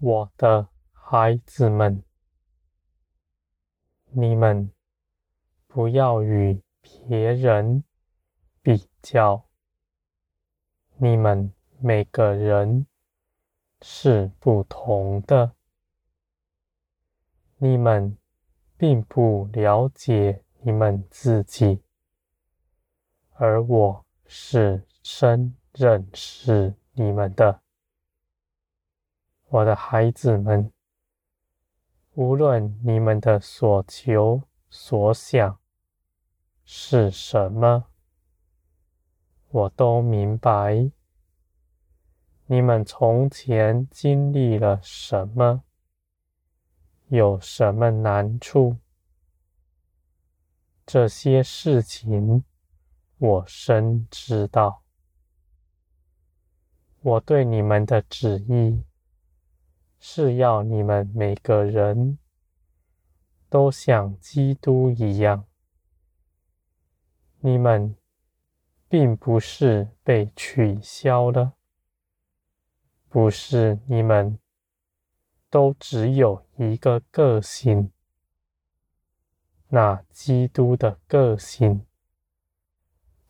我的孩子们，你们不要与别人比较，你们每个人是不同的，你们并不了解你们自己，而我是深认识你们的。我的孩子们，无论你们的所求所想是什么，我都明白。你们从前经历了什么，有什么难处，这些事情我深知道。我对你们的旨意。是要你们每个人都像基督一样，你们并不是被取消了，不是你们都只有一个个性，那基督的个性，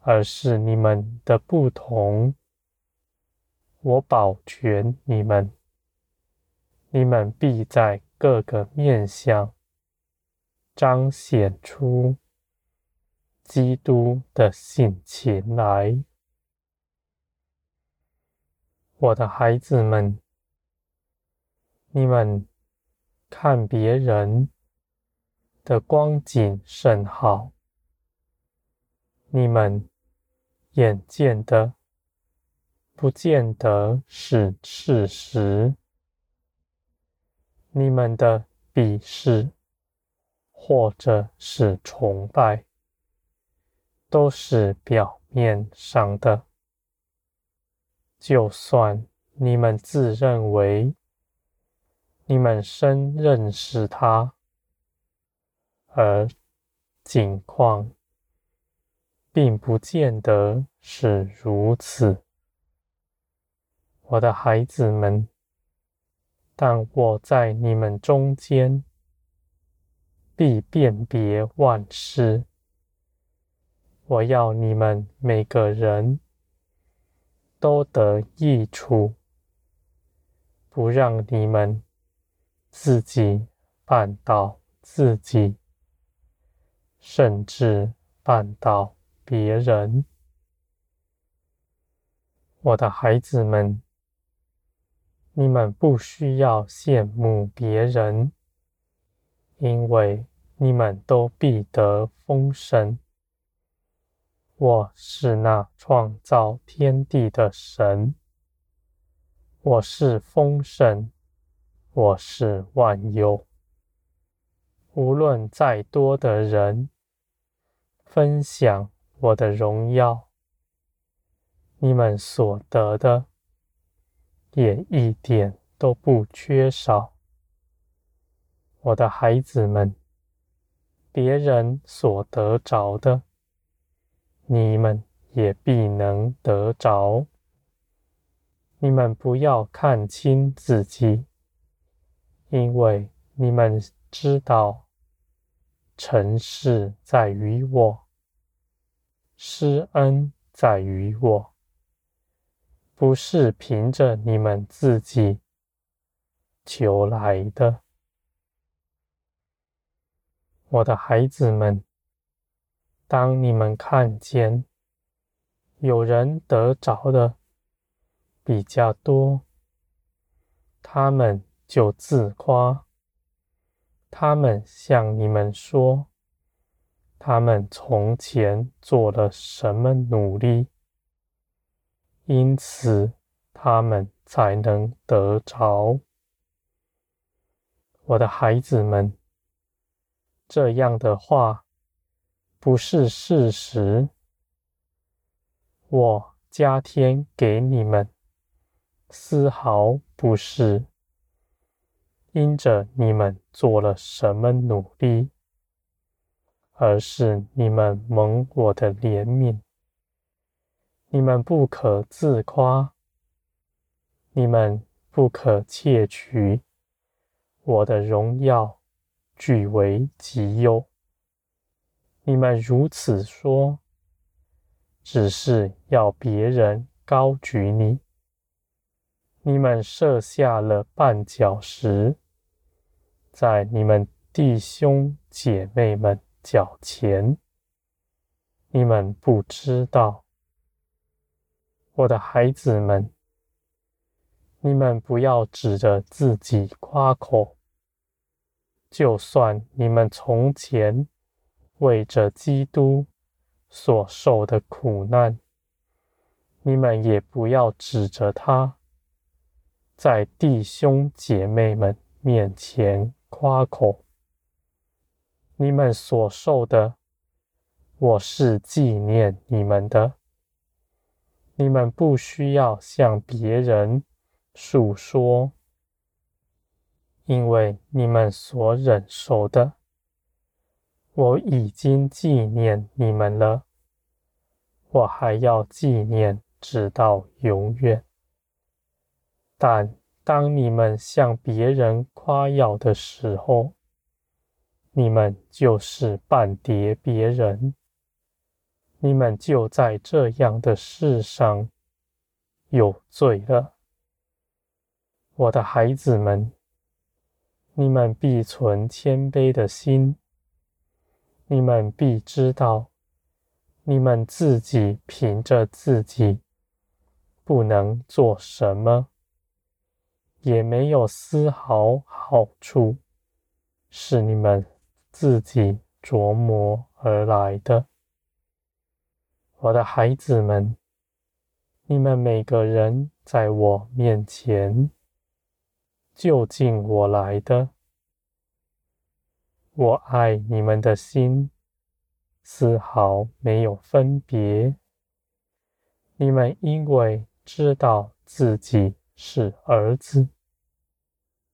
而是你们的不同。我保全你们。你们必在各个面向彰显出基督的性情来，我的孩子们。你们看别人的光景甚好，你们眼见的不见得是事实。你们的鄙视，或者是崇拜，都是表面上的。就算你们自认为你们深认识他，而景况并不见得是如此，我的孩子们。但我在你们中间，必辨别万事。我要你们每个人都得益处，不让你们自己绊倒自己，甚至绊倒别人。我的孩子们。你们不需要羡慕别人，因为你们都必得丰盛。我是那创造天地的神，我是丰盛，我是万有。无论再多的人分享我的荣耀，你们所得的。也一点都不缺少，我的孩子们，别人所得着的，你们也必能得着。你们不要看轻自己，因为你们知道，成事在于我，施恩在于我。不是凭着你们自己求来的，我的孩子们。当你们看见有人得着的比较多，他们就自夸，他们向你们说，他们从前做了什么努力。因此，他们才能得着。我的孩子们，这样的话不是事实。我加添给你们，丝毫不是因着你们做了什么努力，而是你们蒙我的怜悯。你们不可自夸，你们不可窃取我的荣耀，据为己有。你们如此说，只是要别人高举你。你们设下了绊脚石，在你们弟兄姐妹们脚前。你们不知道，我的孩子们。你们不要指着自己夸口。就算你们从前为着基督所受的苦难，你们也不要指着他，在弟兄姐妹们面前夸口。你们所受的，我是纪念你们的。你们不需要向别人。述说，因为你们所忍受的，我已经纪念你们了，我还要纪念直到永远。但当你们向别人夸耀的时候，你们就是绊跌别人，你们就在这样的事上有罪了。我的孩子们，你们必存谦卑的心。你们必知道，你们自己凭着自己不能做什么，也没有丝毫好处，是你们自己琢磨而来的。我的孩子们，你们每个人在我面前。就近我来的，我爱你们的心丝毫没有分别。你们因为知道自己是儿子，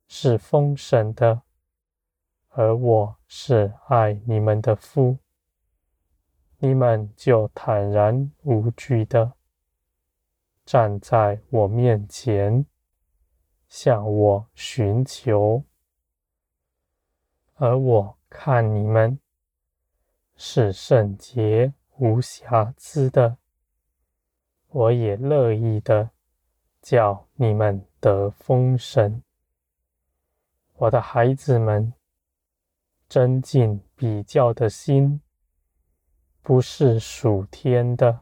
是丰盛的，而我是爱你们的父，你们就坦然无惧的站在我面前。向我寻求，而我看你们是圣洁无瑕疵的，我也乐意的叫你们得丰盛。我的孩子们，增进比较的心不是属天的，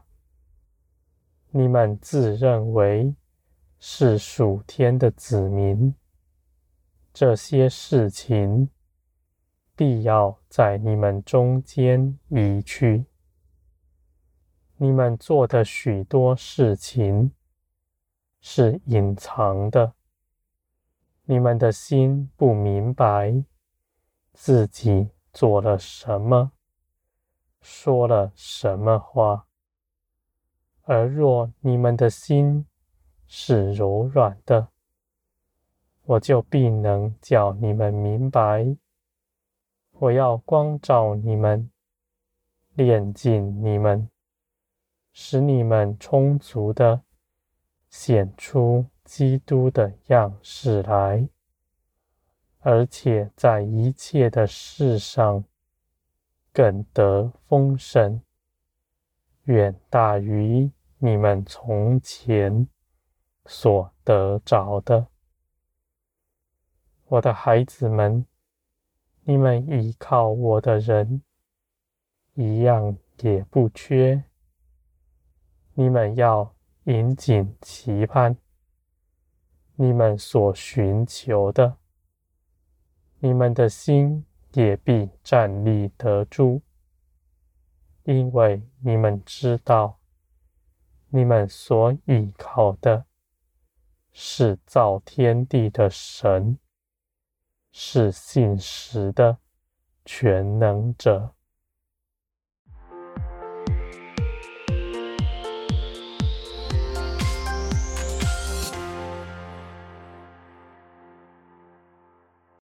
你们自认为。是属天的子民，这些事情必要在你们中间移去。你们做的许多事情是隐藏的，你们的心不明白自己做了什么，说了什么话。而若你们的心，是柔软的，我就必能叫你们明白。我要光照你们，炼尽你们，使你们充足的显出基督的样式来，而且在一切的事上更得丰盛，远大于你们从前。所得着的，我的孩子们，你们依靠我的人，一样也不缺。你们要引颈期盼，你们所寻求的，你们的心也必站立得住，因为你们知道，你们所依靠的。是造天地的神，是信实的全能者。